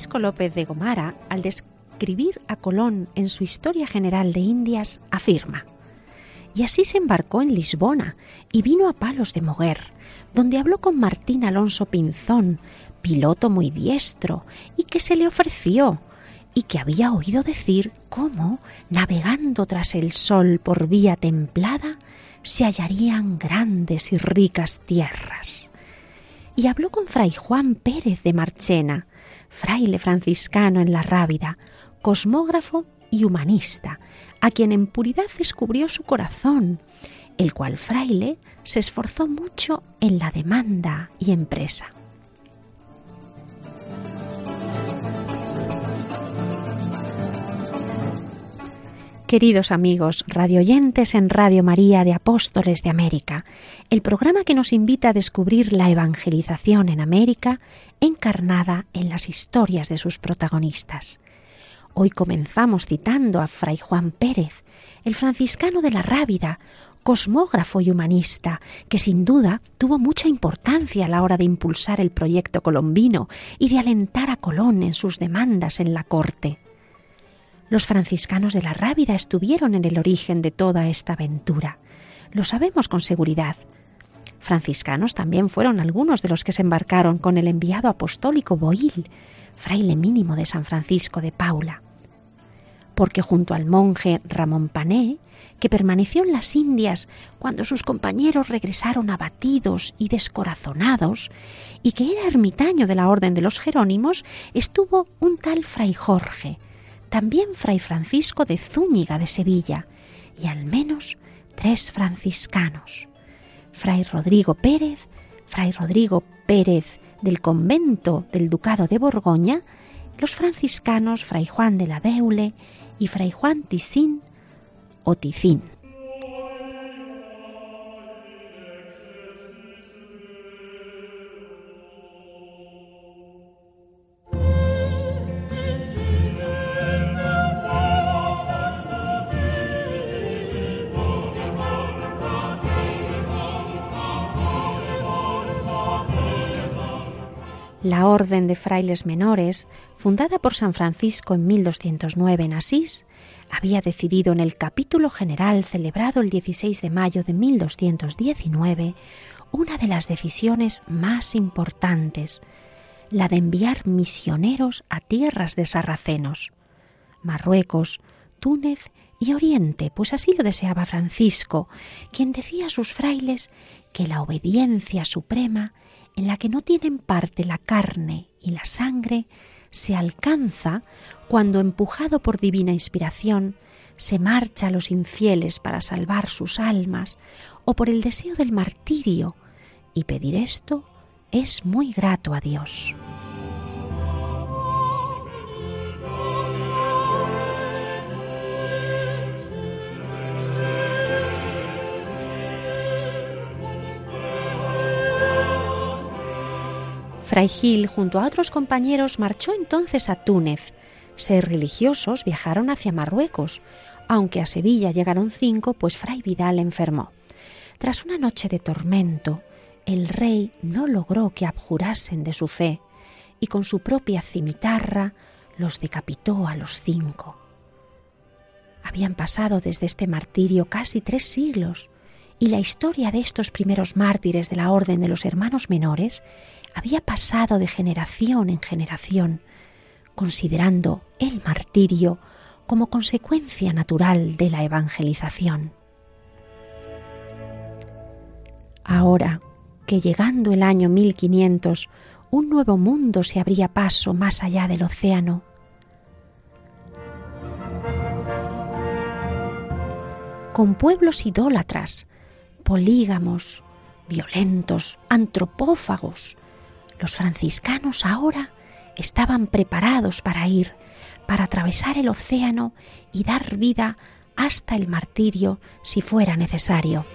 Francisco López de Gomara, al describir a Colón en su Historia General de Indias, afirma, y así se embarcó en Lisbona y vino a Palos de Moguer, donde habló con Martín Alonso Pinzón, piloto muy diestro, y que se le ofreció, y que había oído decir cómo, navegando tras el sol por vía templada, se hallarían grandes y ricas tierras. Y habló con Fray Juan Pérez de Marchena, fraile franciscano en la Rábida, cosmógrafo y humanista, a quien en puridad descubrió su corazón, el cual fraile se esforzó mucho en la demanda y empresa. Queridos amigos, radioyentes en Radio María de Apóstoles de América, el programa que nos invita a descubrir la evangelización en América encarnada en las historias de sus protagonistas. Hoy comenzamos citando a Fray Juan Pérez, el franciscano de la Rábida, cosmógrafo y humanista, que sin duda tuvo mucha importancia a la hora de impulsar el proyecto colombino y de alentar a Colón en sus demandas en la corte. Los franciscanos de la Rábida estuvieron en el origen de toda esta aventura. Lo sabemos con seguridad. Franciscanos también fueron algunos de los que se embarcaron con el enviado apostólico Boil, fraile mínimo de San Francisco de Paula. Porque junto al monje Ramón Pané, que permaneció en las Indias cuando sus compañeros regresaron abatidos y descorazonados, y que era ermitaño de la Orden de los Jerónimos, estuvo un tal Fray Jorge, también Fray Francisco de Zúñiga de Sevilla, y al menos tres franciscanos. Fray Rodrigo Pérez, Fray Rodrigo Pérez del convento del Ducado de Borgoña, los franciscanos Fray Juan de la Beule y Fray Juan Tisín o Ticín. Orden de Frailes Menores, fundada por San Francisco en 1209 en Asís, había decidido en el capítulo general celebrado el 16 de mayo de 1219 una de las decisiones más importantes, la de enviar misioneros a tierras de sarracenos, Marruecos, Túnez y Oriente, pues así lo deseaba Francisco, quien decía a sus frailes que la obediencia suprema en la que no tienen parte la carne y la sangre, se alcanza cuando, empujado por divina inspiración, se marcha a los infieles para salvar sus almas o por el deseo del martirio, y pedir esto es muy grato a Dios. Fray Gil, junto a otros compañeros, marchó entonces a Túnez. Seis religiosos viajaron hacia Marruecos, aunque a Sevilla llegaron cinco, pues Fray Vidal enfermó. Tras una noche de tormento, el rey no logró que abjurasen de su fe y con su propia cimitarra los decapitó a los cinco. Habían pasado desde este martirio casi tres siglos y la historia de estos primeros mártires de la Orden de los Hermanos Menores había pasado de generación en generación, considerando el martirio como consecuencia natural de la evangelización. Ahora que llegando el año 1500 un nuevo mundo se abría paso más allá del océano, con pueblos idólatras, polígamos, violentos, antropófagos, Los franciscanos ahora estaban preparados para ir, para atravesar el océano y dar vida hasta el martirio si fuera necesario.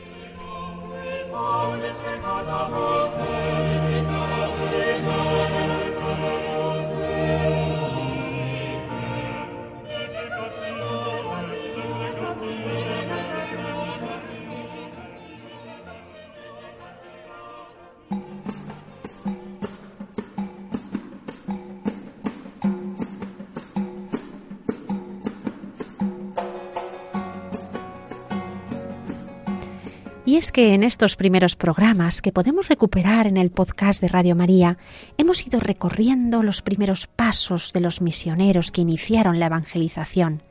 Y es que en estos primeros programas que podemos recuperar en el podcast de Radio María, hemos ido recorriendo los primeros pasos de los misioneros que iniciaron la evangelización.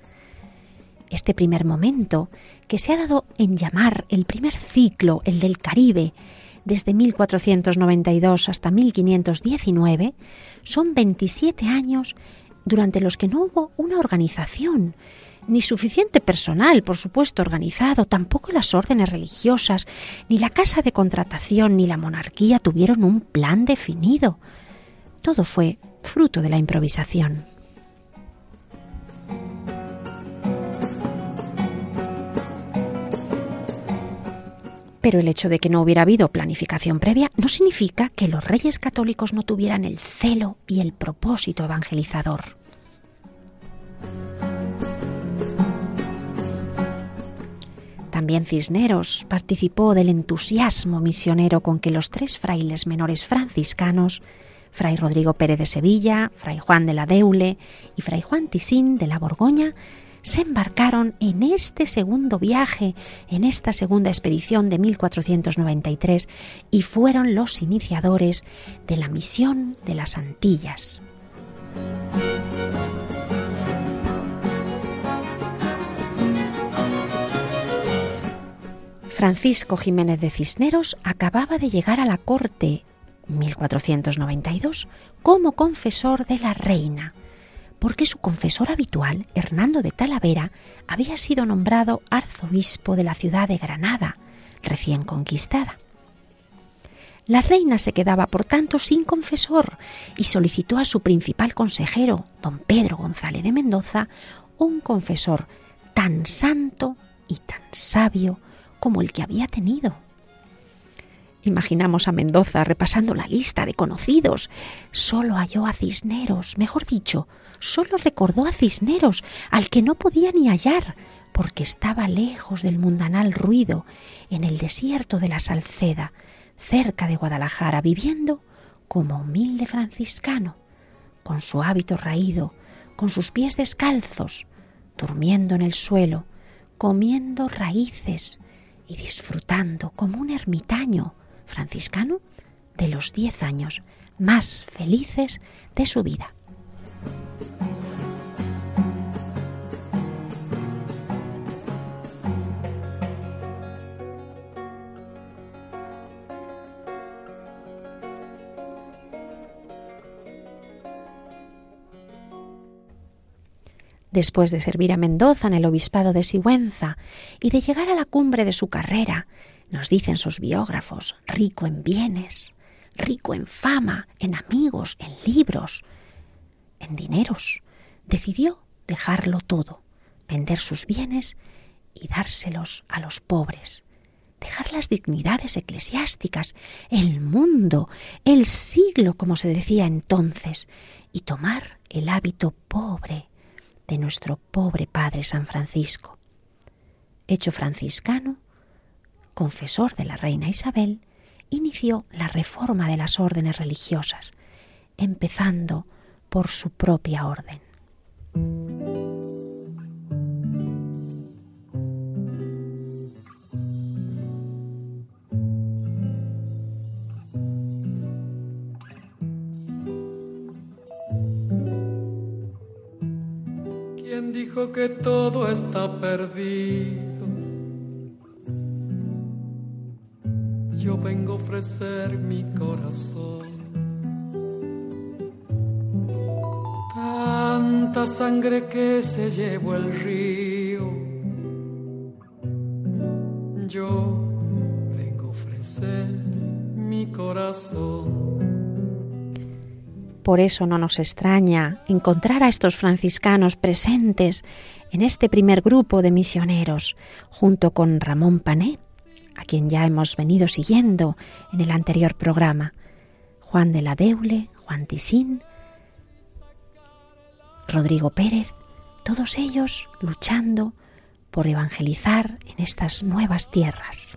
Este primer momento, que se ha dado en llamar el primer ciclo, el del Caribe, desde 1492 hasta 1519, son 27 años durante los que no hubo una organización, ni suficiente personal, por supuesto, organizado, tampoco las órdenes religiosas, ni la casa de contratación, ni la monarquía tuvieron un plan definido. Todo fue fruto de la improvisación. Pero el hecho de que no hubiera habido planificación previa no significa que los reyes católicos no tuvieran el celo y el propósito evangelizador. También Cisneros participó del entusiasmo misionero con que los tres frailes menores franciscanos, Fray Rodrigo Pérez de Sevilla, Fray Juan de la Deule y Fray Juan Tisín de la Borgoña, se embarcaron en este segundo viaje, en esta segunda expedición de 1493, y fueron los iniciadores de la misión de las Antillas. Francisco Jiménez de Cisneros acababa de llegar a la corte 1492 como confesor de la reina, porque su confesor habitual, Hernando de Talavera, había sido nombrado arzobispo de la ciudad de Granada, recién conquistada. La reina se quedaba, por tanto, sin confesor y solicitó a su principal consejero, don Pedro González de Mendoza, un confesor tan santo y tan sabio como el que había tenido. Imaginamos a Mendoza repasando la lista de conocidos. Solo halló a Cisneros, mejor dicho, solo recordó a Cisneros, al que no podía ni hallar, porque estaba lejos del mundanal ruido, en el desierto de la Salceda, cerca de Guadalajara, viviendo como humilde franciscano, con su hábito raído, con sus pies descalzos, durmiendo en el suelo, comiendo raíces, y disfrutando como un ermitaño franciscano de los diez años más felices de su vida. Después de servir a Mendoza en el obispado de Sigüenza y de llegar a la cumbre de su carrera, nos dicen sus biógrafos, rico en bienes, rico en fama, en amigos, en libros, en dineros, decidió dejarlo todo, vender sus bienes y dárselos a los pobres, dejar las dignidades eclesiásticas, el mundo, el siglo, como se decía entonces, y tomar el hábito pobre, de nuestro pobre Padre San Francisco. Hecho franciscano, confesor de la reina Isabel, inició la reforma de las órdenes religiosas, empezando por su propia orden. Dijo que todo está perdido. Yo vengo a ofrecer mi corazón. Tanta sangre que se llevó el río. Yo vengo a ofrecer mi corazón. Por eso no nos extraña encontrar a estos franciscanos presentes en este primer grupo de misioneros, junto con Ramón Pané, a quien ya hemos venido siguiendo en el anterior programa, Juan de la Deule, Juan Tisín, Rodrigo Pérez, todos ellos luchando por evangelizar en estas nuevas tierras.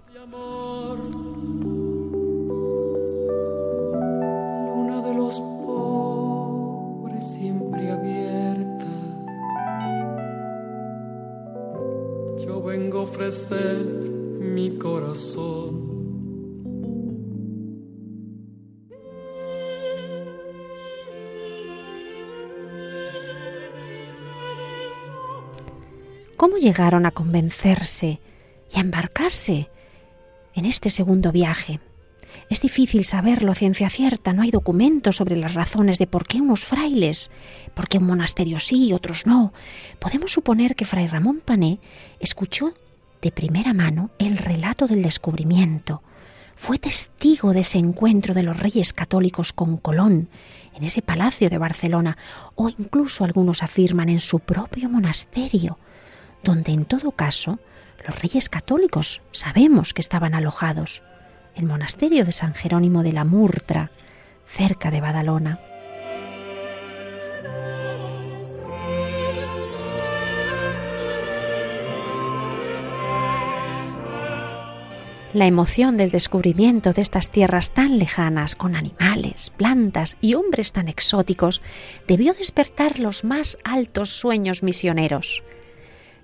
Ofrecer mi corazón. ¿Cómo llegaron a convencerse y a embarcarse en este segundo viaje? Es difícil saberlo a ciencia cierta, no hay documentos sobre las razones de por qué unos frailes, por qué un monasterio sí y otros no. Podemos suponer que Fray Ramón Pané escuchó de primera mano el relato del descubrimiento, fue testigo de ese encuentro de los reyes católicos con Colón en ese palacio de Barcelona, o incluso algunos afirman en su propio monasterio, donde en todo caso los reyes católicos sabemos que estaban alojados, el monasterio de San Jerónimo de la Murtra, cerca de Badalona. La emoción del descubrimiento de estas tierras tan lejanas, con animales, plantas y hombres tan exóticos, debió despertar los más altos sueños misioneros.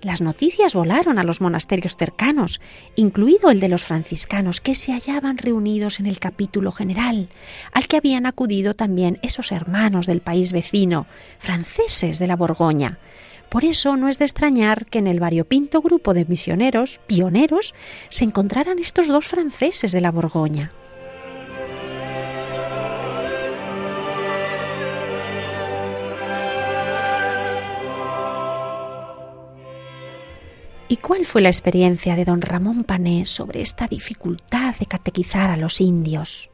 Las noticias volaron a los monasterios cercanos, incluido el de los franciscanos, que se hallaban reunidos en el capítulo general, al que habían acudido también esos hermanos del país vecino, franceses de la Borgoña. Por eso no es de extrañar que en el variopinto grupo de misioneros, pioneros, se encontraran estos dos franceses de la Borgoña. ¿Y cuál fue la experiencia de don Ramón Pané sobre esta dificultad de catequizar a los indios?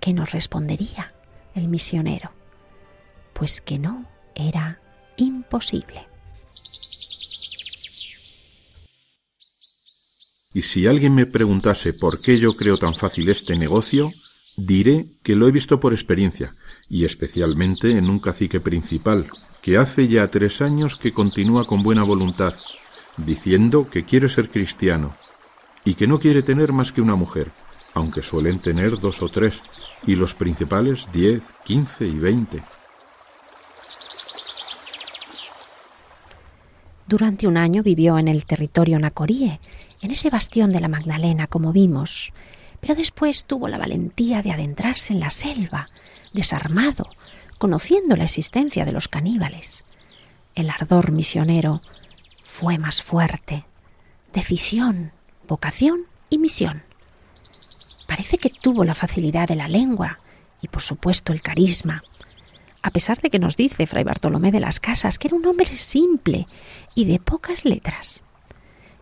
¿Qué nos respondería el misionero? Pues que no era imposible. Y si alguien me preguntase por qué yo creo tan fácil este negocio, diré que lo he visto por experiencia, y especialmente en un cacique principal, que hace ya tres años que continúa con buena voluntad, diciendo que quiere ser cristiano, y que no quiere tener más que una mujer, aunque suelen tener dos o tres, y los principales diez, quince y veinte. Durante un año vivió en el territorio nacoríe, en ese bastión de la Magdalena, como vimos, pero después tuvo la valentía de adentrarse en la selva, desarmado, conociendo la existencia de los caníbales. El ardor misionero fue más fuerte. Decisión, vocación y misión. Parece que tuvo la facilidad de la lengua y por supuesto el carisma, a pesar de que nos dice Fray Bartolomé de las Casas que era un hombre simple y de pocas letras.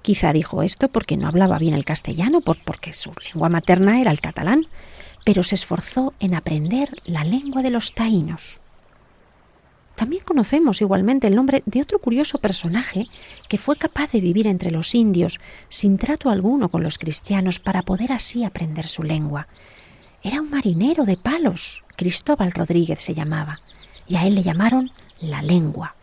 Quizá dijo esto porque no hablaba bien el castellano, porque su lengua materna era el catalán, pero se esforzó en aprender la lengua de los taínos. También conocemos igualmente el nombre de otro curioso personaje que fue capaz de vivir entre los indios sin trato alguno con los cristianos para poder así aprender su lengua. Era un marinero de palos, Cristóbal Rodríguez se llamaba, y a él le llamaron la lengua.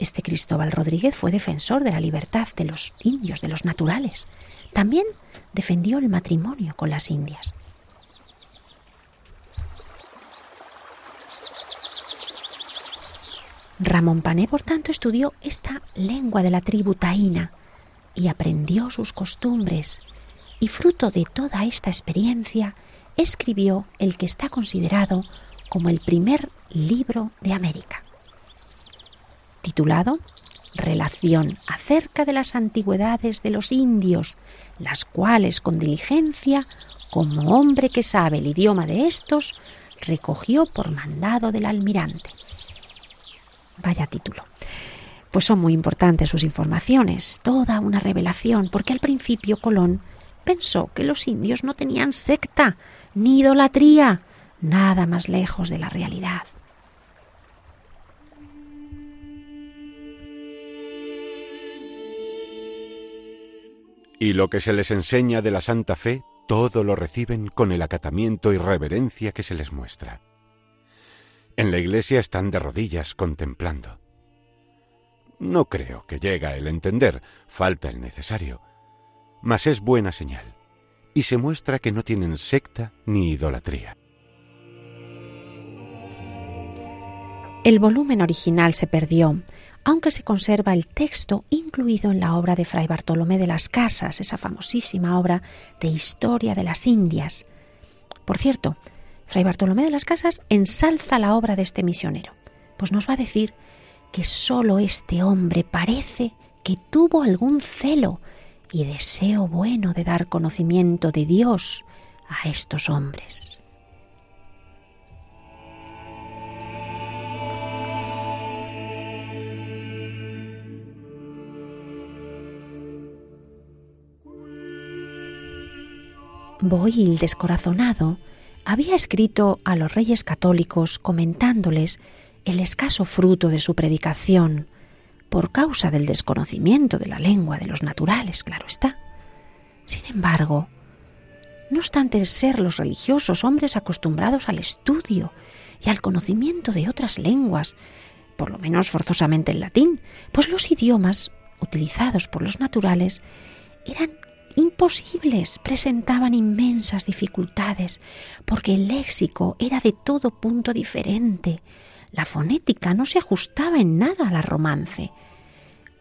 Este Cristóbal Rodríguez fue defensor de la libertad de los indios, de los naturales. También defendió el matrimonio con las indias. Ramón Pané, por tanto, estudió esta lengua de la tribu taína y aprendió sus costumbres, y fruto de toda esta experiencia escribió el que está considerado como el primer libro de América, titulado Relación acerca de las antigüedades de los indios, las cuales con diligencia, como hombre que sabe el idioma de estos, recogió por mandado del almirante. Vaya título. Pues son muy importantes sus informaciones, toda una revelación, porque al principio Colón pensó que los indios no tenían secta ni idolatría, nada más lejos de la realidad. Y lo que se les enseña de la Santa Fe, todo lo reciben con el acatamiento y reverencia que se les muestra. En la iglesia están de rodillas contemplando. No creo que llega el entender, falta el necesario, mas es buena señal, y se muestra que no tienen secta ni idolatría. El volumen original se perdió, aunque se conserva el texto incluido en la obra de Fray Bartolomé de las Casas, esa famosísima obra de historia de las Indias. Por cierto, Fray Bartolomé de las Casas ensalza la obra de este misionero, pues nos va a decir que sólo este hombre parece que tuvo algún celo y deseo bueno de dar conocimiento de Dios a estos hombres. Boil, descorazonado, había escrito a los reyes católicos comentándoles el escaso fruto de su predicación, por causa del desconocimiento de la lengua de los naturales, claro está. Sin embargo, no obstante ser los religiosos hombres acostumbrados al estudio y al conocimiento de otras lenguas, por lo menos forzosamente el latín, pues los idiomas utilizados por los naturales eran imposibles, presentaban inmensas dificultades, porque el léxico era de todo punto diferente, la fonética no se ajustaba en nada a la romance.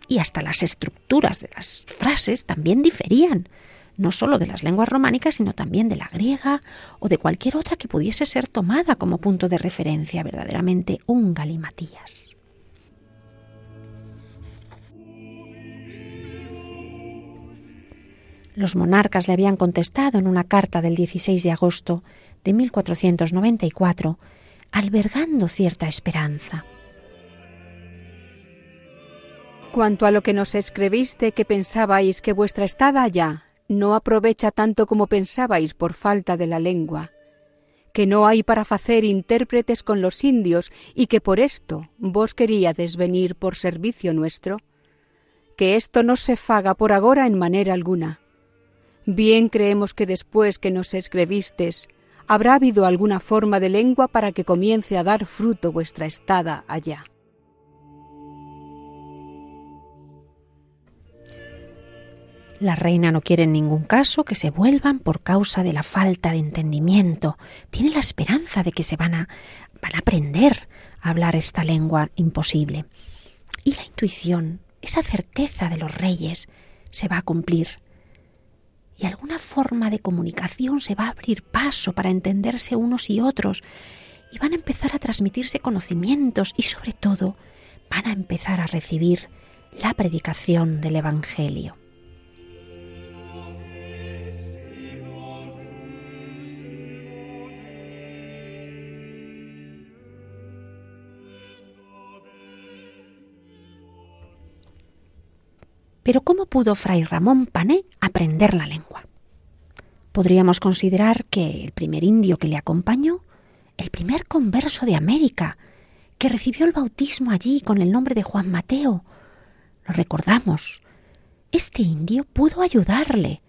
Y hasta las estructuras de las frases también diferían, no solo de las lenguas románicas, sino también de la griega o de cualquier otra que pudiese ser tomada como punto de referencia verdaderamente un galimatías. Los monarcas le habían contestado en una carta del 16 de agosto de 1494 albergando cierta esperanza. Cuanto a lo que nos escribiste que pensabais que vuestra estada allá no aprovecha tanto como pensabais por falta de la lengua, que no hay para hacer intérpretes con los indios y que por esto vos queríades venir por servicio nuestro, que esto no se faga por agora en manera alguna. Bien creemos que después que nos escribistes ¿Habrá habido alguna forma de lengua para que comience a dar fruto vuestra estada allá? La reina no quiere en ningún caso que se vuelvan por causa de la falta de entendimiento. Tiene la esperanza de que se van a, van a aprender a hablar esta lengua imposible. Y la intuición, esa certeza de los reyes, se va a cumplir y alguna forma de comunicación se va a abrir paso para entenderse unos y otros y van a empezar a transmitirse conocimientos y sobre todo van a empezar a recibir la predicación del Evangelio. Pero ¿cómo pudo Fray Ramón Pané aprender la lengua? Podríamos considerar que el primer indio que le acompañó, el primer converso de América, que recibió el bautismo allí con el nombre de Juan Mateo, lo recordamos. Este indio pudo ayudarle,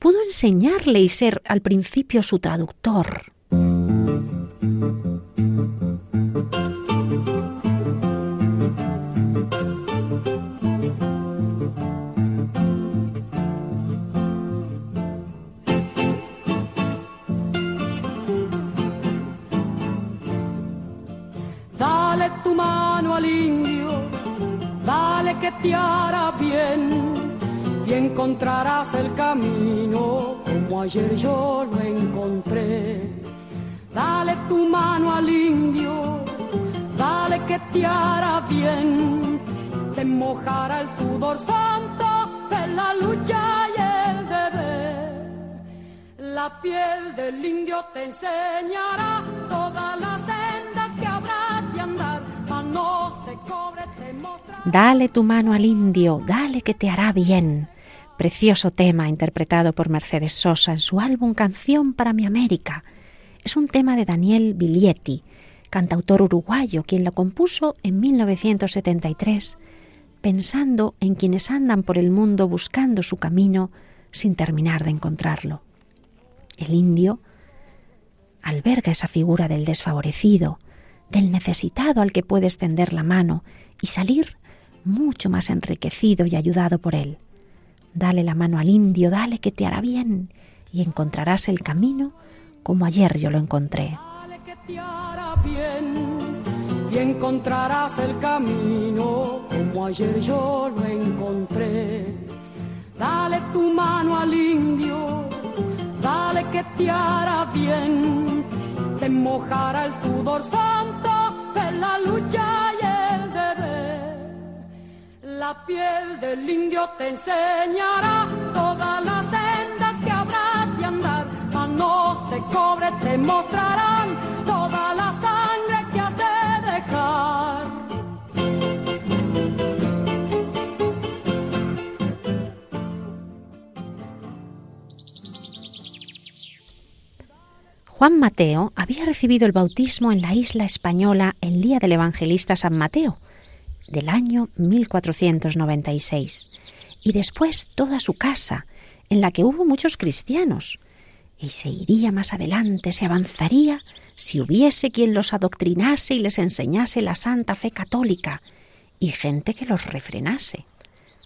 pudo enseñarle y ser al principio su traductor. Hará bien y encontrarás el camino como ayer yo lo encontré. Dale tu mano al indio, dale que te hará bien, te mojará el sudor santo de la lucha y el deber. La piel del indio te enseñará todas Dale tu mano al indio, dale que te hará bien. Precioso tema interpretado por Mercedes Sosa en su álbum Canción para mi América. es un tema de Daniel Biglietti, cantautor uruguayo, quien lo compuso en 1973, pensando en quienes andan por el mundo buscando su camino sin terminar de encontrarlo. El indio alberga esa figura del desfavorecido, del necesitado al que puede extender la mano y salir mucho más enriquecido y ayudado por él. Dale la mano al indio, dale que te hará bien y encontrarás el camino como ayer yo lo encontré. Dale que te hará bien y encontrarás el camino como ayer yo lo encontré. Dale tu mano al indio, dale que te hará bien, te mojará el sudor santo de la lucha. La piel del indio te enseñará todas las sendas que habrás de andar, manos de cobre te mostrarán toda la sangre que has de dejar. Juan Mateo había recibido el bautismo en la isla española el día del evangelista San Mateo, del año 1496, y después toda su casa, en la que hubo muchos cristianos, y se iría más adelante, se avanzaría, si hubiese quien los adoctrinase y les enseñase la santa fe católica, y gente que los refrenase.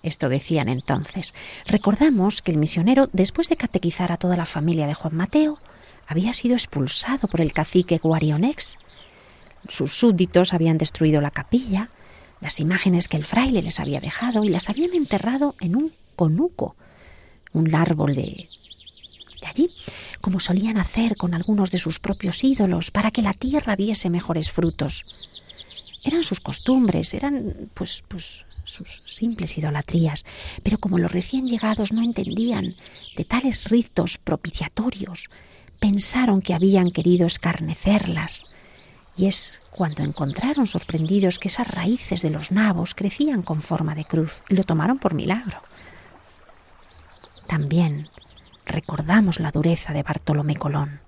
Esto decían entonces. Recordamos que el misionero, después de catequizar a toda la familia de Juan Mateo, había sido expulsado por el cacique Guarionex. Sus súbditos habían destruido la capilla, las imágenes que el fraile les había dejado y las habían enterrado en un conuco, un árbol de, de allí, como solían hacer con algunos de sus propios ídolos, para que la tierra diese mejores frutos. Eran sus costumbres, eran pues, pues sus simples idolatrías, pero como los recién llegados no entendían de tales ritos propiciatorios, pensaron que habían querido escarnecerlas. Y es cuando encontraron sorprendidos que esas raíces de los nabos crecían con forma de cruz y lo tomaron por milagro. También recordamos la dureza de Bartolomé Colón.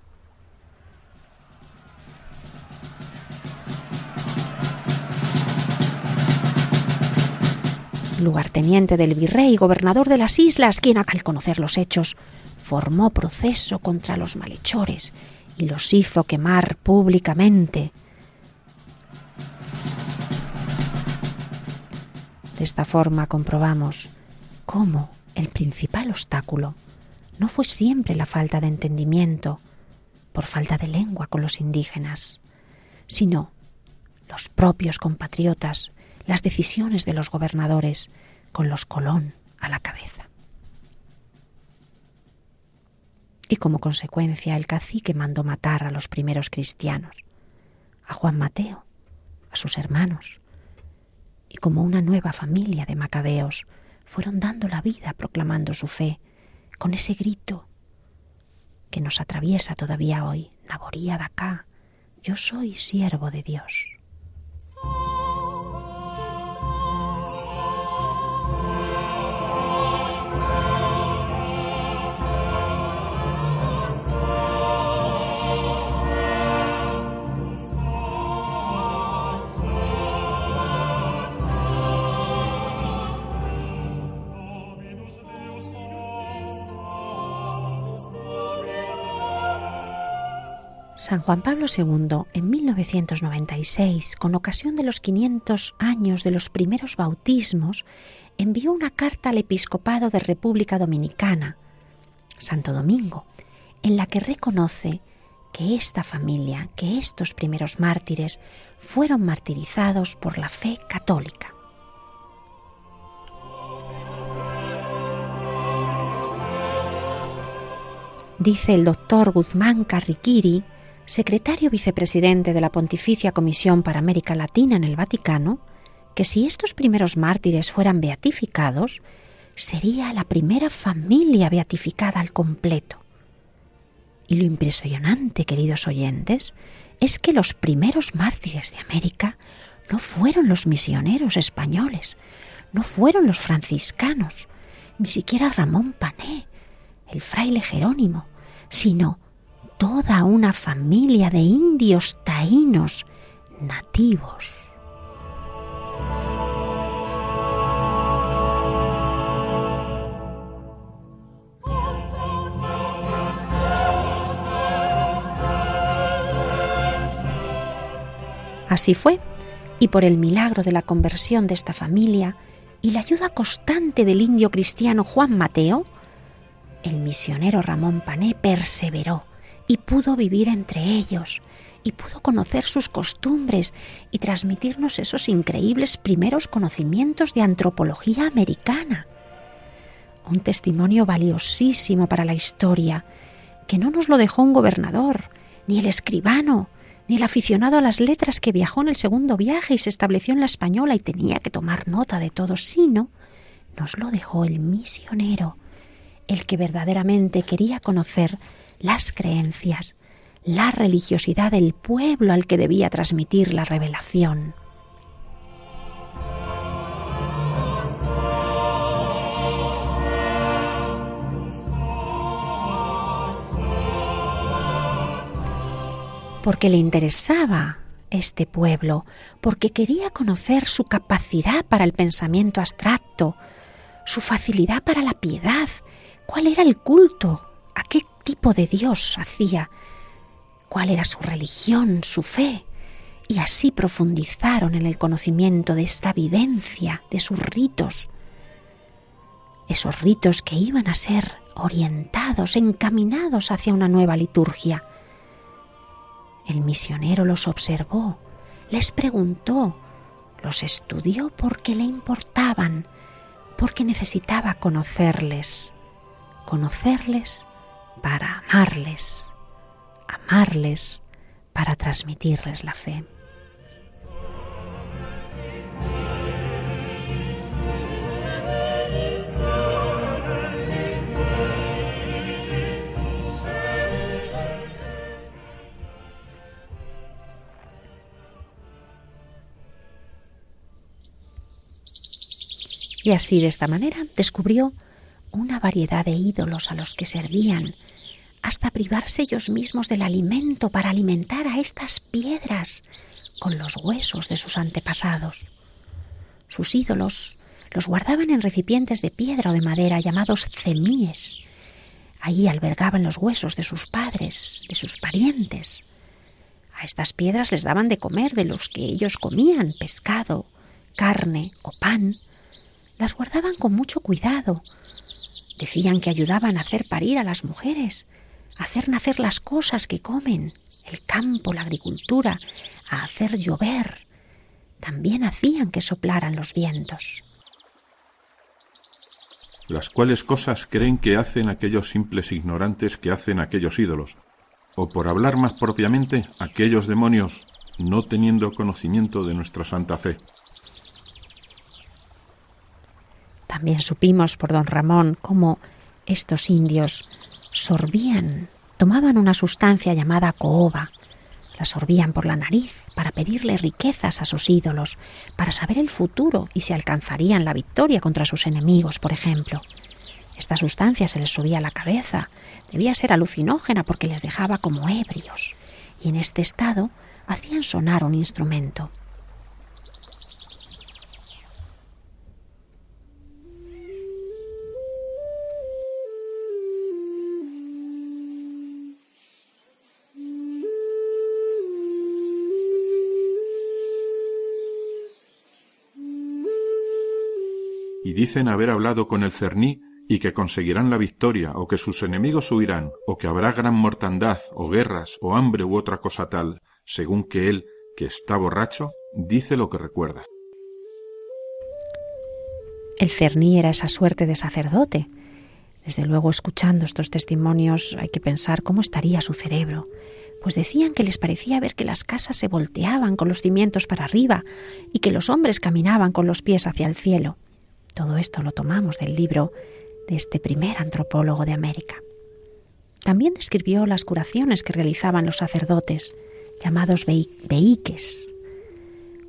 lugarteniente del virrey, gobernador de las islas, quien al conocer los hechos formó proceso contra los malhechores y los hizo quemar públicamente. De esta forma comprobamos cómo el principal obstáculo no fue siempre la falta de entendimiento por falta de lengua con los indígenas, sino los propios compatriotas, las decisiones de los gobernadores, con los Colón a la cabeza. y como consecuencia el cacique mandó matar a los primeros cristianos, a Juan Mateo, a sus hermanos, y como una nueva familia de macabeos fueron dando la vida proclamando su fe con ese grito que nos atraviesa todavía hoy, Naboría de acá, yo soy siervo de Dios. San Juan Pablo II, en 1996, con ocasión de los 500 años de los primeros bautismos, envió una carta al episcopado de República Dominicana, Santo Domingo, en la que reconoce que esta familia, que estos primeros mártires fueron martirizados por la fe católica. Dice el doctor Guzmán Carriquiri, secretario vicepresidente de la Pontificia Comisión para América Latina en el Vaticano, que si estos primeros mártires fueran beatificados, sería la primera familia beatificada al completo. Y lo impresionante, queridos oyentes, es que los primeros mártires de América no fueron los misioneros españoles, no fueron los franciscanos, ni siquiera Ramón Pané, el fraile Jerónimo, sino toda una familia de indios taínos nativos. Así fue, y por el milagro de la conversión de esta familia y la ayuda constante del indio cristiano Juan Mateo, el misionero Ramón Pané perseveró y pudo vivir entre ellos, y pudo conocer sus costumbres y transmitirnos esos increíbles primeros conocimientos de antropología americana. Un testimonio valiosísimo para la historia, que no nos lo dejó un gobernador, ni el escribano, ni el aficionado a las letras que viajó en el segundo viaje y se estableció en la española y tenía que tomar nota de todo, sino nos lo dejó el misionero, el que verdaderamente quería conocer las creencias, la religiosidad del pueblo al que debía transmitir la revelación. porque le interesaba este pueblo, porque quería conocer su capacidad para el pensamiento abstracto, su facilidad para la piedad, cuál era el culto, a qué tipo de Dios hacía, cuál era su religión, su fe, y así profundizaron en el conocimiento de esta vivencia, de sus ritos, esos ritos que iban a ser orientados, encaminados hacia una nueva liturgia, el misionero los observó, les preguntó, los estudió porque le importaban, porque necesitaba conocerles, conocerles para amarles, amarles para transmitirles la fe. Y así de esta manera descubrió una variedad de ídolos a los que servían, hasta privarse ellos mismos del alimento para alimentar a estas piedras con los huesos de sus antepasados. Sus ídolos los guardaban en recipientes de piedra o de madera llamados cemíes. Allí albergaban los huesos de sus padres, de sus parientes. A estas piedras les daban de comer de los que ellos comían, pescado, carne o pan, las guardaban con mucho cuidado. Decían que ayudaban a hacer parir a las mujeres, a hacer nacer las cosas que comen, el campo, la agricultura, a hacer llover. También hacían que soplaran los vientos. Las cuales cosas creen que hacen aquellos simples ignorantes que hacen aquellos ídolos, o por hablar más propiamente, aquellos demonios, no teniendo conocimiento de nuestra santa fe. También supimos por don Ramón cómo estos indios sorbían, tomaban una sustancia llamada cooba, la sorbían por la nariz para pedirle riquezas a sus ídolos, para saber el futuro y si alcanzarían la victoria contra sus enemigos, por ejemplo. Esta sustancia se les subía a la cabeza, debía ser alucinógena porque les dejaba como ebrios, y en este estado hacían sonar un instrumento. Dicen haber hablado con el Cerní y que conseguirán la victoria, o que sus enemigos huirán, o que habrá gran mortandad, o guerras, o hambre u otra cosa tal, según que él, que está borracho, dice lo que recuerda. El Cerní era esa suerte de sacerdote. Desde luego, escuchando estos testimonios, hay que pensar cómo estaría su cerebro, pues decían que les parecía ver que las casas se volteaban con los cimientos para arriba y que los hombres caminaban con los pies hacia el cielo. Todo esto lo tomamos del libro de este primer antropólogo de América. También describió las curaciones que realizaban los sacerdotes, llamados veiques.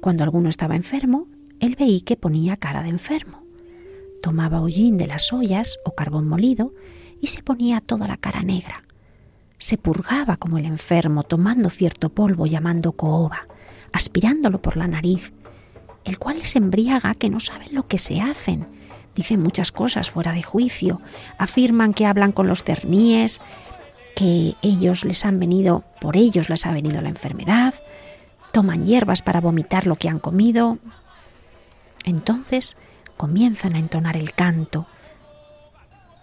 Cuando alguno estaba enfermo, el veique ponía cara de enfermo. Tomaba hollín de las ollas o carbón molido y se ponía toda la cara negra. se purgaba como el enfermo, tomando cierto polvo llamando cohoba, aspirándolo por la nariz, el cual les embriaga que no saben lo que se hacen. Dicen muchas cosas fuera de juicio, afirman que hablan con los cerníes, que ellos les han venido, por ellos les ha venido la enfermedad, toman hierbas para vomitar lo que han comido. Entonces comienzan a entonar el canto,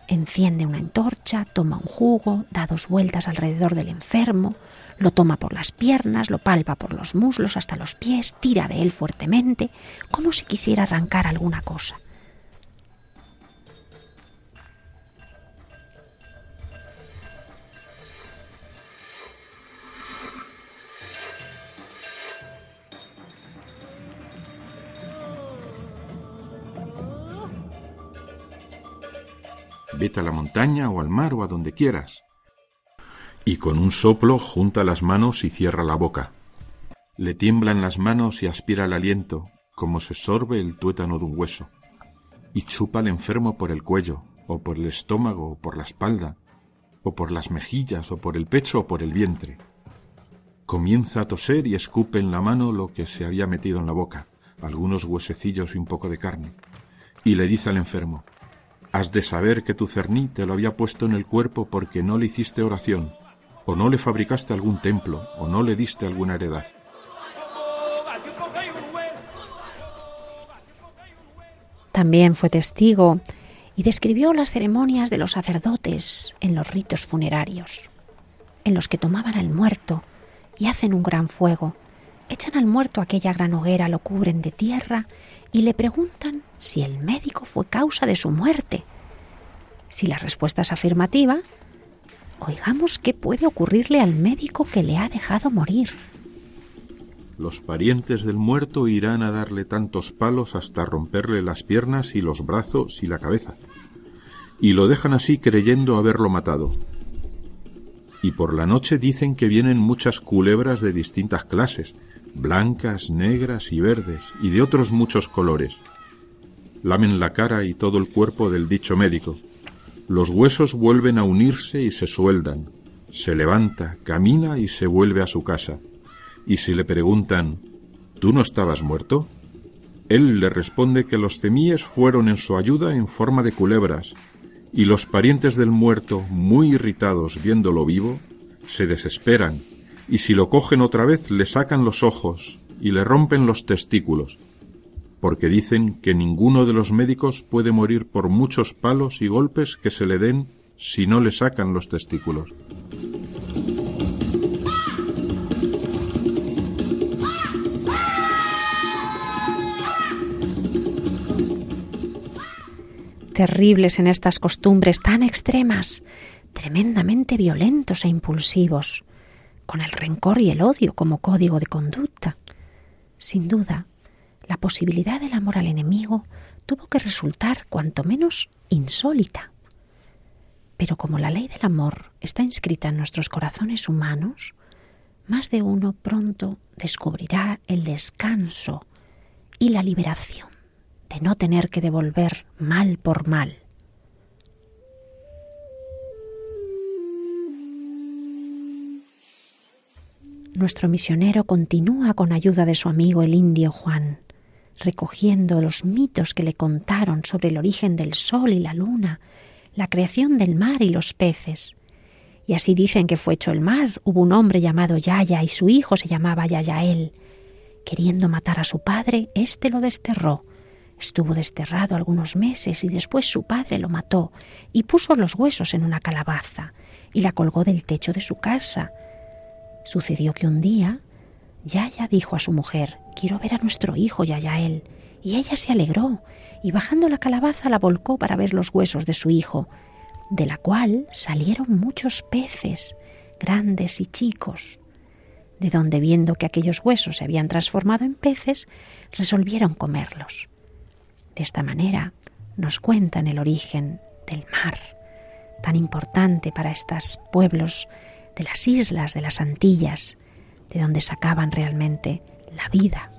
enciende una antorcha, toma un jugo, da dos vueltas alrededor del enfermo, lo toma por las piernas, lo palpa por los muslos hasta los pies, tira de él fuertemente, como si quisiera arrancar alguna cosa. Vete a la montaña o al mar o a donde quieras. Y con un soplo junta las manos y cierra la boca. Le tiemblan las manos y aspira el aliento, como se sorbe el tuétano de un hueso. Y chupa al enfermo por el cuello, o por el estómago, o por la espalda, o por las mejillas, o por el pecho, o por el vientre. Comienza a toser y escupe en la mano lo que se había metido en la boca, algunos huesecillos y un poco de carne. Y le dice al enfermo, Has de saber que tu cerní te lo había puesto en el cuerpo porque no le hiciste oración, o no le fabricaste algún templo, o no le diste alguna heredad. También fue testigo y describió las ceremonias de los sacerdotes en los ritos funerarios, en los que tomaban al muerto y hacen un gran fuego, echan al muerto aquella gran hoguera, lo cubren de tierra y le preguntan si el médico fue causa de su muerte. Si la respuesta es afirmativa, oigamos qué puede ocurrirle al médico que le ha dejado morir. Los parientes del muerto irán a darle tantos palos hasta romperle las piernas y los brazos y la cabeza, y lo dejan así creyendo haberlo matado. Y por la noche dicen que vienen muchas culebras de distintas clases, blancas, negras y verdes, y de otros muchos colores. Lamen la cara y todo el cuerpo del dicho médico. Los huesos vuelven a unirse y se sueldan. Se levanta, camina y se vuelve a su casa. Y si le preguntan, ¿tú no estabas muerto? Él le responde que los temíes fueron en su ayuda en forma de culebras, y los parientes del muerto, muy irritados viéndolo vivo, se desesperan y si lo cogen otra vez le sacan los ojos y le rompen los testículos, porque dicen que ninguno de los médicos puede morir por muchos palos y golpes que se le den si no le sacan los testículos. Terribles en estas costumbres tan extremas, tremendamente violentos e impulsivos con el rencor y el odio como código de conducta. Sin duda, la posibilidad del amor al enemigo tuvo que resultar cuanto menos insólita. Pero como la ley del amor está inscrita en nuestros corazones humanos, más de uno pronto descubrirá el descanso y la liberación de no tener que devolver mal por mal. nuestro misionero continúa con ayuda de su amigo el indio Juan, recogiendo los mitos que le contaron sobre el origen del sol y la luna, la creación del mar y los peces. Y así dicen que fue hecho el mar, hubo un hombre llamado Yaya y su hijo se llamaba Yayael. Queriendo matar a su padre, éste lo desterró. Estuvo desterrado algunos meses y después su padre lo mató y puso los huesos en una calabaza y la colgó del techo de su casa Sucedió que un día Yaya dijo a su mujer, quiero ver a nuestro hijo Yayael, y ella se alegró, y bajando la calabaza la volcó para ver los huesos de su hijo, de la cual salieron muchos peces, grandes y chicos, de donde viendo que aquellos huesos se habían transformado en peces, resolvieron comerlos. De esta manera nos cuentan el origen del mar, tan importante para estos pueblos de las islas de las Antillas, de donde sacaban realmente la vida.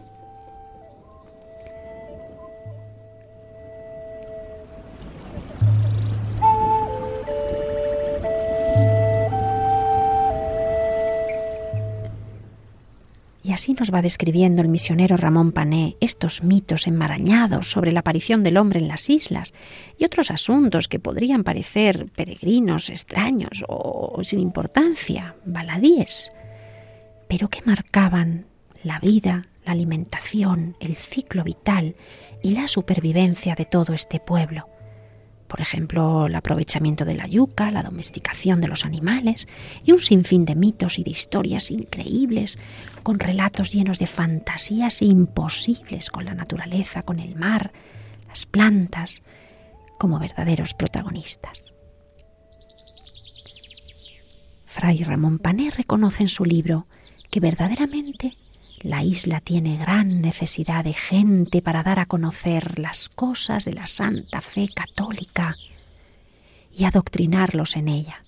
Y así nos va describiendo el misionero Ramón Pané estos mitos enmarañados sobre la aparición del hombre en las islas y otros asuntos que podrían parecer peregrinos, extraños o sin importancia, baladíes pero que marcaban la vida, la alimentación, el ciclo vital y la supervivencia de todo este pueblo. Por ejemplo, el aprovechamiento de la yuca, la domesticación de los animales y un sinfín de mitos y de historias increíbles, con relatos llenos de fantasías imposibles con la naturaleza, con el mar, las plantas, como verdaderos protagonistas. Fray Ramón Pané reconoce en su libro que verdaderamente la isla tiene gran necesidad de gente para dar a conocer las cosas de la Santa Fe católica y adoctrinarlos en ella.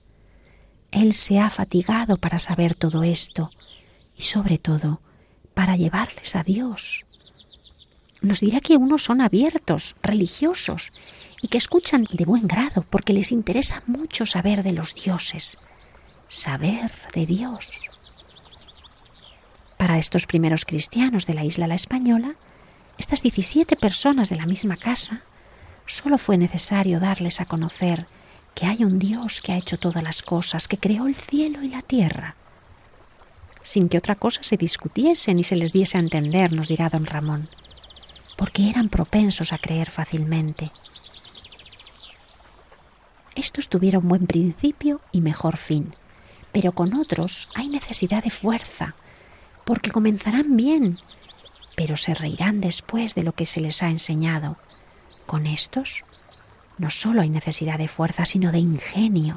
Él se ha fatigado para saber todo esto y sobre todo para llevarles a Dios. Nos dirá que unos son abiertos, religiosos, y que escuchan de buen grado porque les interesa mucho saber de los dioses, saber de Dios. Para estos primeros cristianos de la isla La Española, estas 17 personas de la misma casa, solo fue necesario darles a conocer que hay un Dios que ha hecho todas las cosas, que creó el cielo y la tierra, sin que otra cosa se discutiese ni se les diese a entender, nos dirá don Ramón, porque eran propensos a creer fácilmente. Estos tuvieron buen principio y mejor fin, pero con otros hay necesidad de fuerza, porque comenzarán bien, pero se reirán después de lo que se les ha enseñado. Con estos no solo hay necesidad de fuerza, sino de ingenio,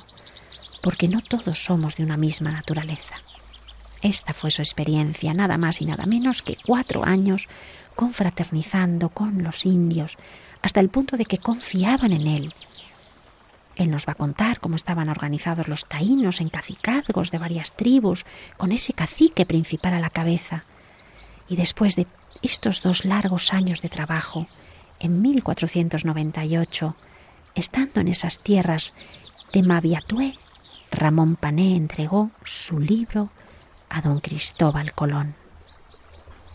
porque no todos somos de una misma naturaleza. Esta fue su experiencia, nada más y nada menos que cuatro años confraternizando con los indios, hasta el punto de que confiaban en él, él nos va a contar cómo estaban organizados los taínos en cacicazgos de varias tribus, con ese cacique principal a la cabeza. Y después de estos dos largos años de trabajo, en 1498, estando en esas tierras de Maviatué, Ramón Pané entregó su libro a don Cristóbal Colón.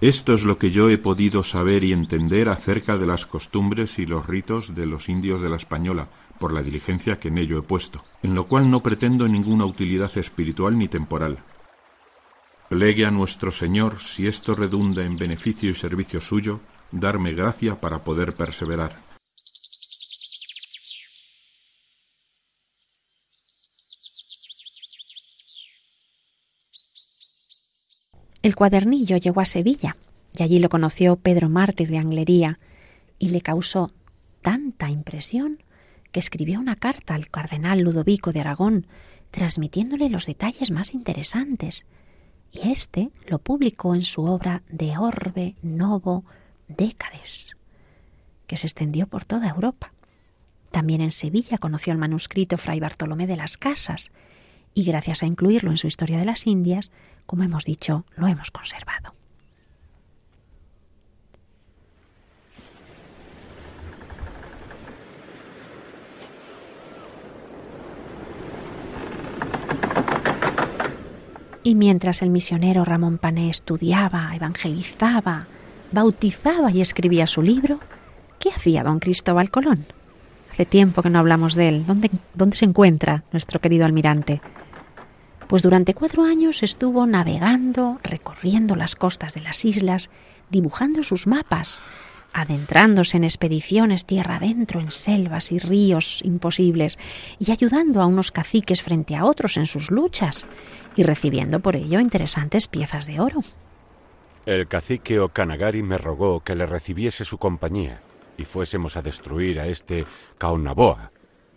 Esto es lo que yo he podido saber y entender acerca de las costumbres y los ritos de los indios de la Española, por la diligencia que en ello he puesto, en lo cual no pretendo ninguna utilidad espiritual ni temporal. Plegue a nuestro Señor, si esto redunda en beneficio y servicio suyo, darme gracia para poder perseverar. El cuadernillo llegó a Sevilla y allí lo conoció Pedro Mártir de Anglería y le causó tanta impresión que escribió una carta al cardenal Ludovico de Aragón, transmitiéndole los detalles más interesantes, y éste lo publicó en su obra De Orbe Novo Décades, que se extendió por toda Europa. También en Sevilla conoció el manuscrito Fray Bartolomé de las Casas, y gracias a incluirlo en su Historia de las Indias, como hemos dicho, lo hemos conservado. Y mientras el misionero Ramón Pané estudiaba, evangelizaba, bautizaba y escribía su libro, ¿qué hacía don Cristóbal Colón? Hace tiempo que no hablamos de él. ¿Dónde, ¿Dónde se encuentra nuestro querido almirante? Pues durante cuatro años estuvo navegando, recorriendo las costas de las islas, dibujando sus mapas, adentrándose en expediciones tierra adentro, en selvas y ríos imposibles, y ayudando a unos caciques frente a otros en sus luchas, y recibiendo por ello interesantes piezas de oro. El cacique Okanagari me rogó que le recibiese su compañía y fuésemos a destruir a este Kaunaboa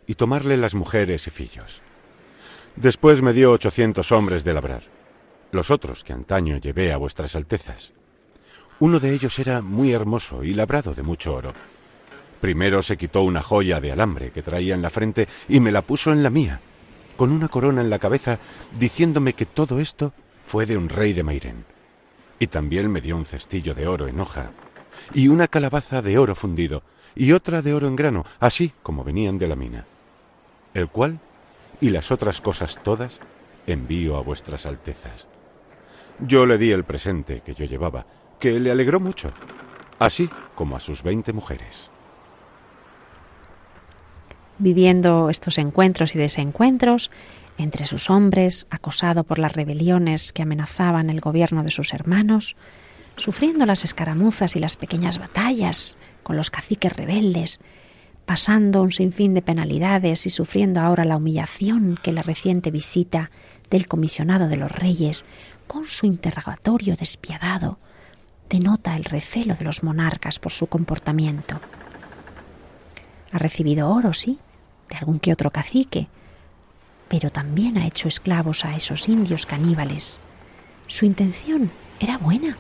y tomarle las mujeres y fillos. Después me dio ochocientos hombres de labrar, los otros que antaño llevé a vuestras altezas. Uno de ellos era muy hermoso y labrado de mucho oro. Primero se quitó una joya de alambre que traía en la frente y me la puso en la mía, con una corona en la cabeza, diciéndome que todo esto fue de un rey de Mairén. Y también me dio un cestillo de oro en hoja, y una calabaza de oro fundido, y otra de oro en grano, así como venían de la mina. El cual, y las otras cosas todas, envío a vuestras altezas. Yo le di el presente que yo llevaba, que le alegró mucho, así como a sus veinte mujeres. Viviendo estos encuentros y desencuentros entre sus hombres, acosado por las rebeliones que amenazaban el gobierno de sus hermanos, sufriendo las escaramuzas y las pequeñas batallas con los caciques rebeldes, pasando un sinfín de penalidades y sufriendo ahora la humillación que la reciente visita del comisionado de los reyes, con su interrogatorio despiadado, denota el recelo de los monarcas por su comportamiento. Ha recibido oro, sí, de algún que otro cacique, pero también ha hecho esclavos a esos indios caníbales. Su intención era buena,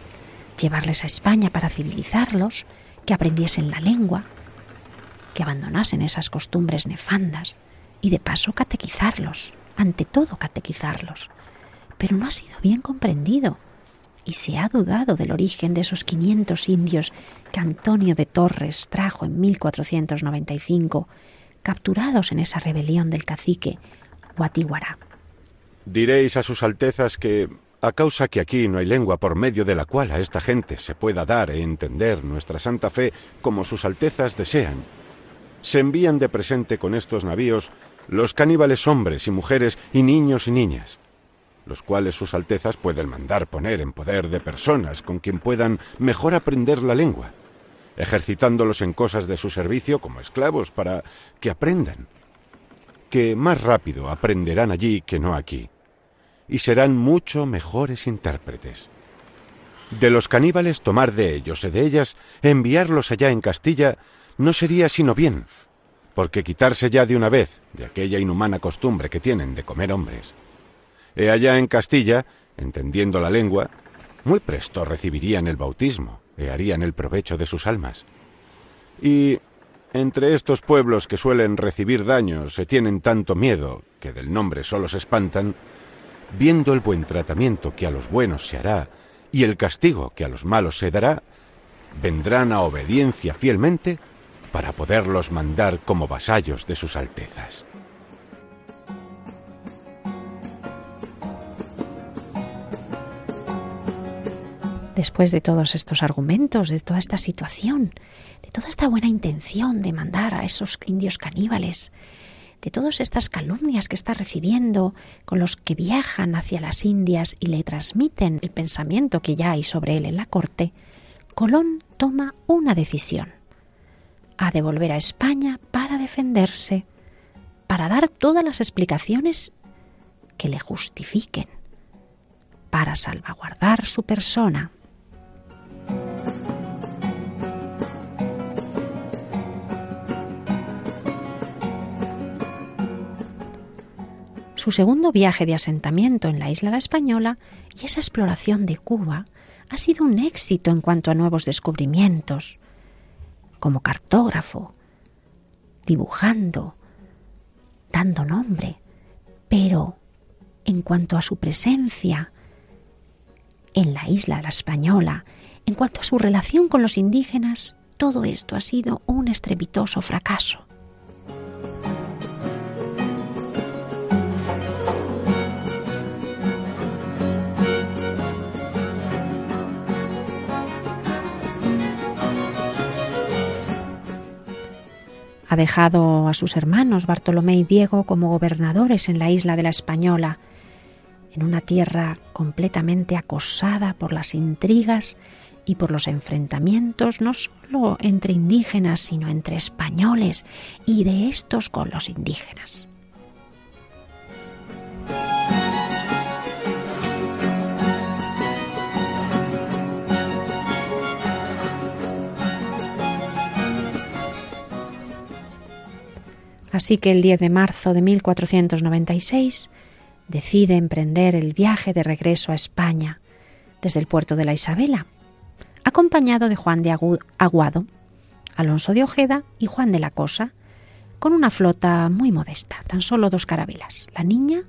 llevarles a España para civilizarlos, que aprendiesen la lengua, que abandonasen esas costumbres nefandas y de paso catequizarlos, ante todo catequizarlos. Pero no ha sido bien comprendido y se ha dudado del origen de esos 500 indios que Antonio de Torres trajo en 1495, capturados en esa rebelión del cacique Guatiguará. Diréis a sus altezas que, a causa que aquí no hay lengua por medio de la cual a esta gente se pueda dar e entender nuestra santa fe como sus altezas desean, se envían de presente con estos navíos los caníbales hombres y mujeres y niños y niñas, los cuales sus altezas pueden mandar poner en poder de personas con quien puedan mejor aprender la lengua, ejercitándolos en cosas de su servicio como esclavos para que aprendan, que más rápido aprenderán allí que no aquí, y serán mucho mejores intérpretes. De los caníbales tomar de ellos y de ellas, enviarlos allá en Castilla, no sería sino bien, porque quitarse ya de una vez de aquella inhumana costumbre que tienen de comer hombres. He allá en Castilla, entendiendo la lengua, muy presto recibirían el bautismo e harían el provecho de sus almas. Y entre estos pueblos que suelen recibir daños se tienen tanto miedo que del nombre solo se espantan, viendo el buen tratamiento que a los buenos se hará y el castigo que a los malos se dará, vendrán a obediencia fielmente para poderlos mandar como vasallos de sus altezas. Después de todos estos argumentos, de toda esta situación, de toda esta buena intención de mandar a esos indios caníbales, de todas estas calumnias que está recibiendo con los que viajan hacia las Indias y le transmiten el pensamiento que ya hay sobre él en la corte, Colón toma una decisión a devolver a España para defenderse, para dar todas las explicaciones que le justifiquen, para salvaguardar su persona. Su segundo viaje de asentamiento en la isla La Española y esa exploración de Cuba ha sido un éxito en cuanto a nuevos descubrimientos, como cartógrafo, dibujando, dando nombre, pero en cuanto a su presencia en la isla la española, en cuanto a su relación con los indígenas, todo esto ha sido un estrepitoso fracaso. Ha dejado a sus hermanos Bartolomé y Diego como gobernadores en la isla de la Española, en una tierra completamente acosada por las intrigas y por los enfrentamientos no solo entre indígenas, sino entre españoles y de estos con los indígenas. Así que el 10 de marzo de 1496 decide emprender el viaje de regreso a España desde el puerto de la Isabela, acompañado de Juan de Aguado, Alonso de Ojeda y Juan de la Cosa, con una flota muy modesta, tan solo dos carabelas, la Niña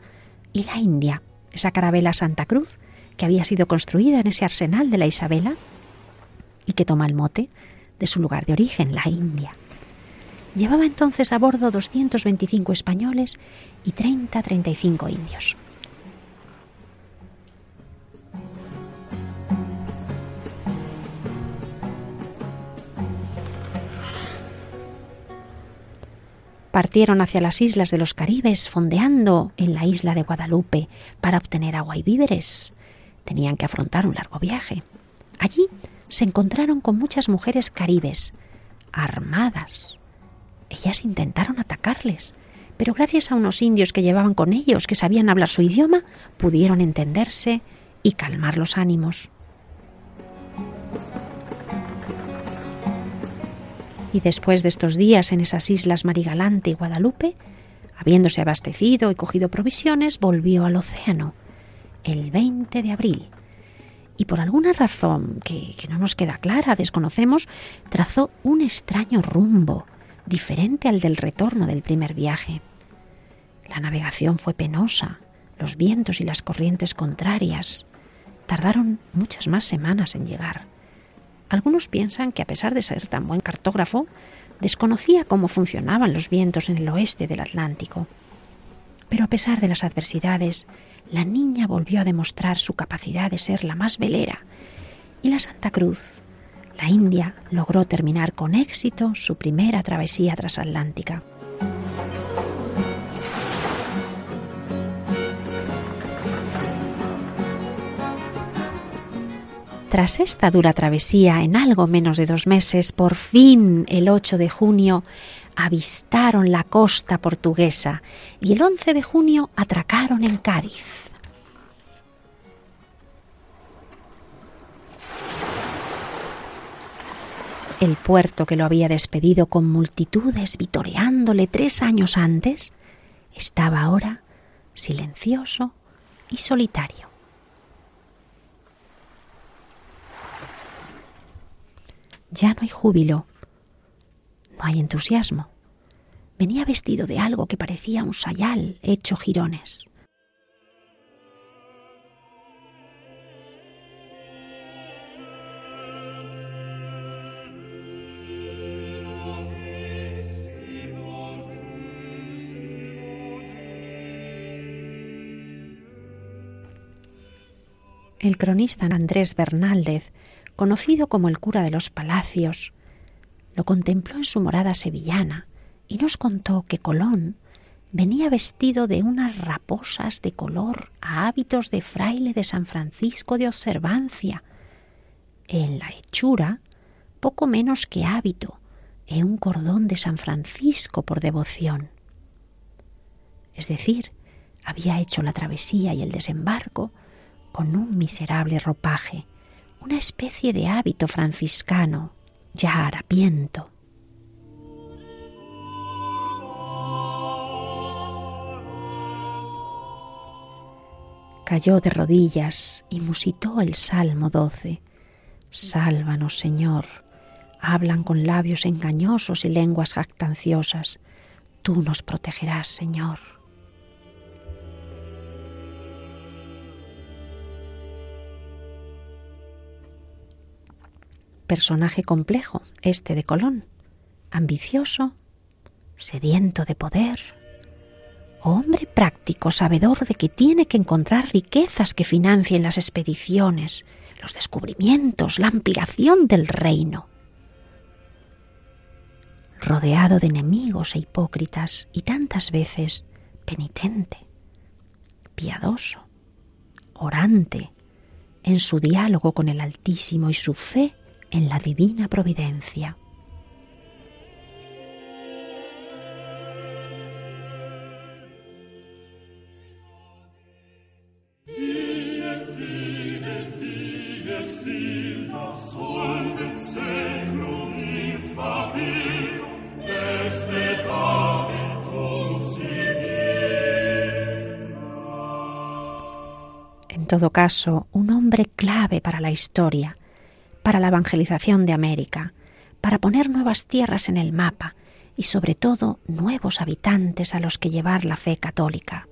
y la India, esa carabela Santa Cruz que había sido construida en ese arsenal de la Isabela y que toma el mote de su lugar de origen, la India. Llevaba entonces a bordo 225 españoles y 30-35 indios. partieron hacia las islas de los Caribes, fondeando en la isla de Guadalupe para obtener agua y víveres. Tenían que afrontar un largo viaje. Allí se encontraron con muchas mujeres caribes, armadas, ellas intentaron atacarles, pero gracias a unos indios que llevaban con ellos, que sabían hablar su idioma, pudieron entenderse y calmar los ánimos. Y después de estos días en esas islas Marigalante y Guadalupe, habiéndose abastecido y cogido provisiones, volvió al océano el 20 de abril. Y por alguna razón que, que no nos queda clara, desconocemos, trazó un extraño rumbo, diferente al del retorno del primer viaje. La navegación fue penosa, los vientos y las corrientes contrarias. Tardaron muchas más semanas en llegar. Algunos piensan que a pesar de ser tan buen cartógrafo, desconocía cómo funcionaban los vientos en el oeste del Atlántico. Pero a pesar de las adversidades, la niña volvió a demostrar su capacidad de ser la más velera y la Santa Cruz, la India, logró terminar con éxito su primera travesía transatlántica. Tras esta dura travesía, en algo menos de dos meses, por fin, el 8 de junio, avistaron la costa portuguesa y el 11 de junio atracaron en Cádiz. El puerto que lo había despedido con multitudes vitoreándole tres años antes estaba ahora silencioso y solitario. Ya no hay júbilo, no hay entusiasmo. Venía vestido de algo que parecía un sayal hecho jirones. El cronista Andrés Bernaldez conocido como el cura de los palacios, lo contempló en su morada sevillana y nos contó que Colón venía vestido de unas raposas de color a hábitos de fraile de San Francisco de observancia, en la hechura poco menos que hábito, e un cordón de San Francisco por devoción. Es decir, había hecho la travesía y el desembarco con un miserable ropaje, una especie de hábito franciscano, ya harapiento. Cayó de rodillas y musitó el Salmo 12. Sálvanos, Señor. Hablan con labios engañosos y lenguas jactanciosas. Tú nos protegerás, Señor. Personaje complejo, este de Colón, ambicioso, sediento de poder, hombre práctico, sabedor de que tiene que encontrar riquezas que financien las expediciones, los descubrimientos, la ampliación del reino. Rodeado de enemigos e hipócritas y tantas veces penitente, piadoso, orante, en su diálogo con el Altísimo y su fe en la divina providencia. En todo caso, un hombre clave para la historia, para la evangelización de América, para poner nuevas tierras en el mapa y sobre todo nuevos habitantes a los que llevar la fe católica.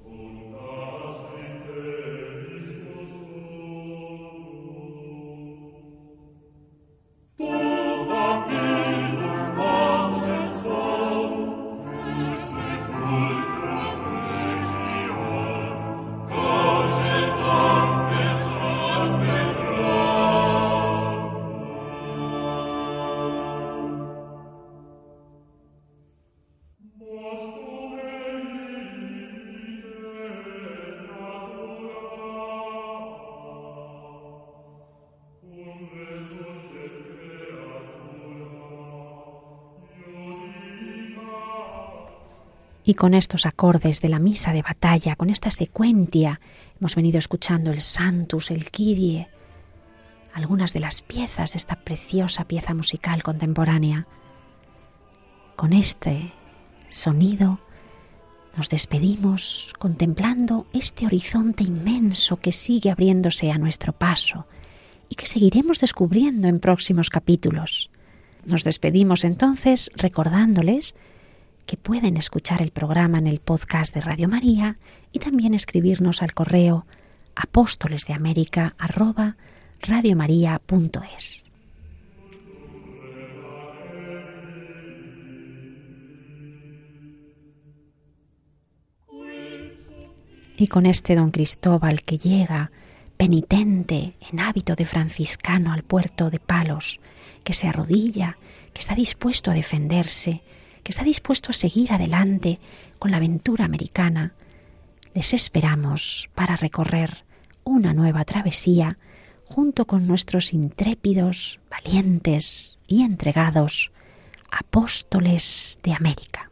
Y con estos acordes de la misa de batalla, con esta secuencia, hemos venido escuchando el Santus, el Kyrie, algunas de las piezas de esta preciosa pieza musical contemporánea. Con este sonido nos despedimos contemplando este horizonte inmenso que sigue abriéndose a nuestro paso y que seguiremos descubriendo en próximos capítulos. Nos despedimos entonces recordándoles que pueden escuchar el programa en el podcast de Radio María y también escribirnos al correo apóstoles de América Y con este don Cristóbal que llega penitente en hábito de franciscano al puerto de Palos, que se arrodilla, que está dispuesto a defenderse, que está dispuesto a seguir adelante con la aventura americana, les esperamos para recorrer una nueva travesía junto con nuestros intrépidos, valientes y entregados apóstoles de América.